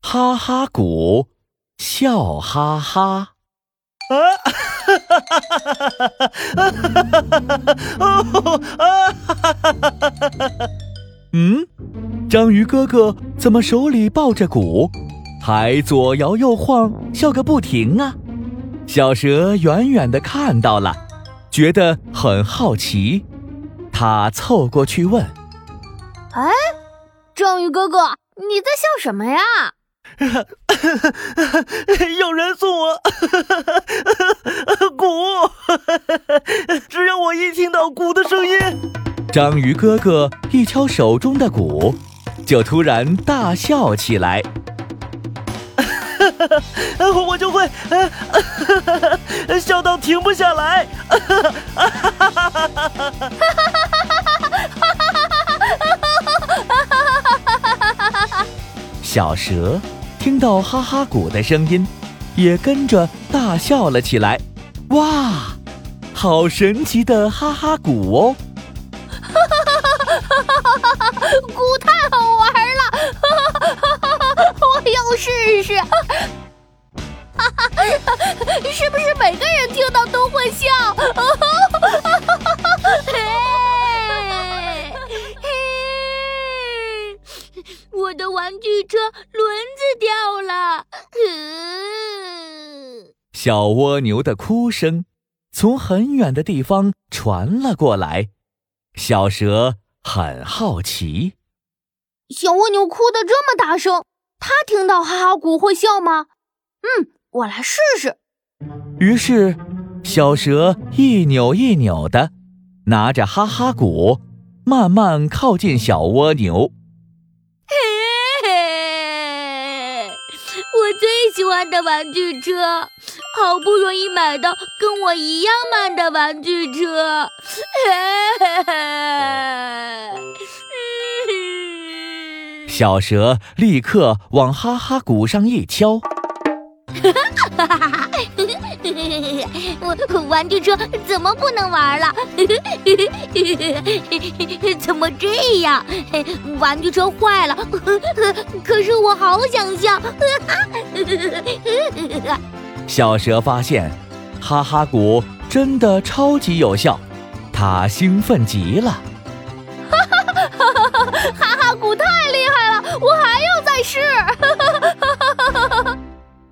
哈哈鼓，笑哈哈。啊！哈哈哈哈哈哈！啊哈哈哈哈哈！哦啊哈哈哈哈哈哈！嗯，章鱼哥哥怎么手里抱着鼓，还左摇右晃，笑个不停啊？小蛇远远的看到了，觉得很好奇，他凑过去问：“哎，章鱼哥哥，你在笑什么呀？” 有人送我 鼓，只要我一听到鼓的声音，章鱼哥哥一敲手中的鼓，就突然大笑起来。我就会笑到停不下来。小蛇听到哈哈鼓的声音，也跟着大笑了起来。哇，好神奇的哈哈鼓哦！哈哈哈哈哈哈！鼓太好玩了，哈哈哈哈！我要试试，哈哈，是不是每个人听到都会笑？小蜗牛的哭声从很远的地方传了过来。小蛇很好奇，小蜗牛哭得这么大声，它听到哈哈鼓会笑吗？嗯，我来试试。于是，小蛇一扭一扭的，拿着哈哈鼓，慢慢靠近小蜗牛。最喜欢的玩具车，好不容易买到跟我一样慢的玩具车，嘿嘿嘿小蛇立刻往哈哈鼓上一敲。我 玩具车怎么不能玩了？怎么这样？玩具车坏了，可是我好想笑。小蛇发现，哈哈鼓真的超级有效，它兴奋极了。哈哈哈哈哈！哈哈鼓太厉害了，我还要再试。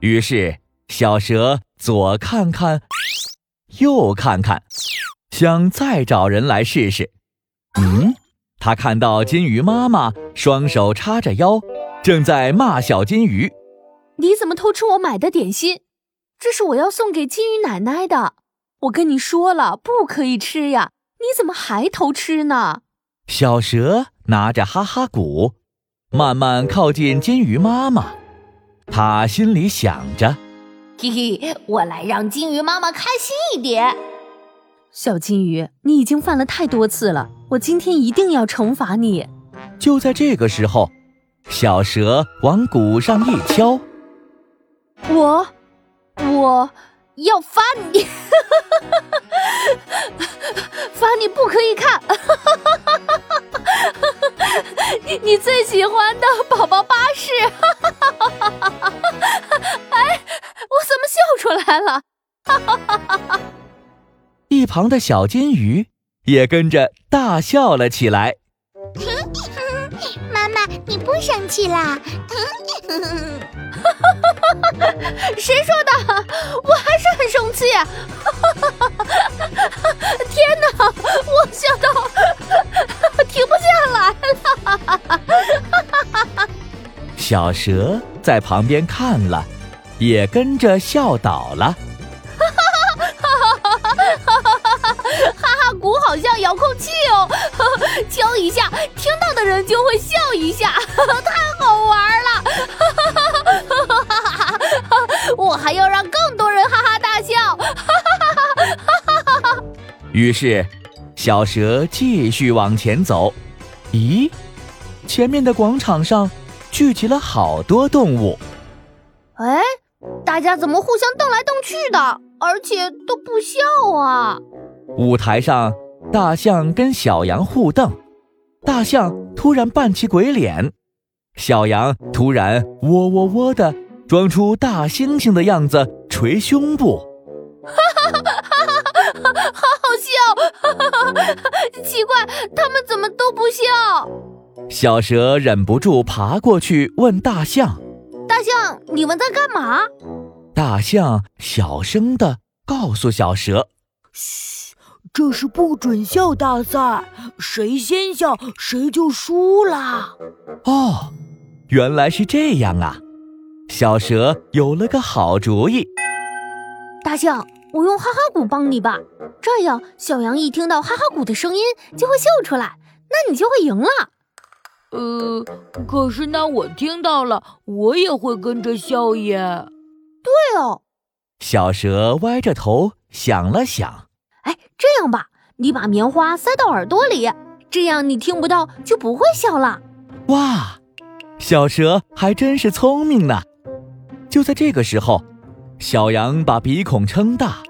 于是，小蛇左看看，右看看，想再找人来试试。嗯，他看到金鱼妈妈双手叉着腰，正在骂小金鱼：“你怎么偷吃我买的点心？这是我要送给金鱼奶奶的。我跟你说了，不可以吃呀！你怎么还偷吃呢？”小蛇拿着哈哈鼓，慢慢靠近金鱼妈妈。他心里想着：“嘿嘿，我来让金鱼妈妈开心一点。”小金鱼，你已经犯了太多次了，我今天一定要惩罚你。就在这个时候，小蛇往鼓上一敲：“我，我要罚你，罚你不可以看。”你最喜欢的宝宝巴士，哎，我怎么笑出来了？一旁的小金鱼也跟着大笑了起来。妈妈，你不生气啦？谁说的？我还是很生气。天哪，我笑到停不下来了。小蛇在旁边看了，也跟着笑倒了。哈哈鼓好像遥控器哦，敲一下，听到的人就会笑一下，太好玩了！我还要让更多人哈哈大笑。于是，小蛇继续往前走。咦，前面的广场上聚集了好多动物。哎，大家怎么互相瞪来瞪去的，而且都不笑啊？舞台上，大象跟小羊互瞪，大象突然扮起鬼脸，小羊突然喔喔喔的装出大猩猩的样子，捶胸部。哈哈哈哈哈！好好笑！哈哈哈！奇怪，他们怎么都不笑？小蛇忍不住爬过去问：“大象，你们在干嘛？”大象小声的告诉小蛇：“嘘，这是不准笑大赛，谁先笑谁就输啦。”哦。原来是这样啊！小蛇有了个好主意。大象，我用哈哈鼓帮你吧，这样小羊一听到哈哈鼓的声音就会笑出来，那你就会赢了。呃，可是那我听到了，我也会跟着笑耶。对哦。小蛇歪着头想了想，哎，这样吧，你把棉花塞到耳朵里，这样你听不到就不会笑了。哇！小蛇还真是聪明呢。就在这个时候，小羊把鼻孔撑大，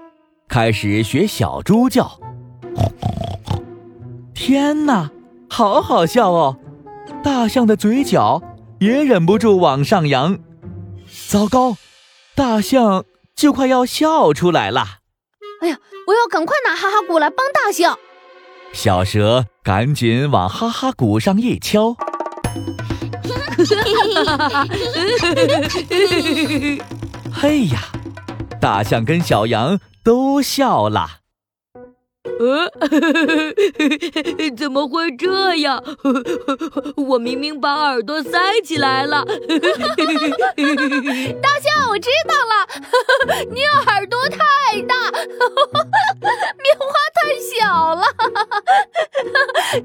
开始学小猪叫。天哪，好好笑哦！大象的嘴角也忍不住往上扬。糟糕，大象就快要笑出来了。哎呀，我要赶快拿哈哈鼓来帮大象。小蛇赶紧往哈哈鼓上一敲。嘿呀！大象跟小羊都笑了。呃，怎么会这样？我明明把耳朵塞起来了。大象，我知道了，你耳朵太大，棉花太小了，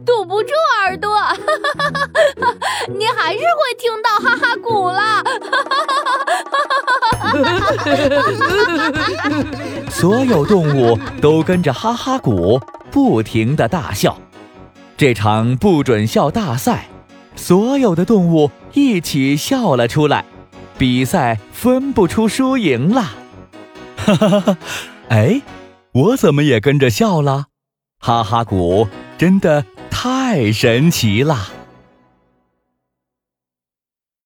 堵不住耳朵。你还是会听到哈哈鼓了。所有动物都跟着哈哈鼓不停的大笑。这场不准笑大赛，所有的动物一起笑了出来，比赛分不出输赢了。哈哈哈！哎，我怎么也跟着笑了？哈哈鼓真的太神奇了。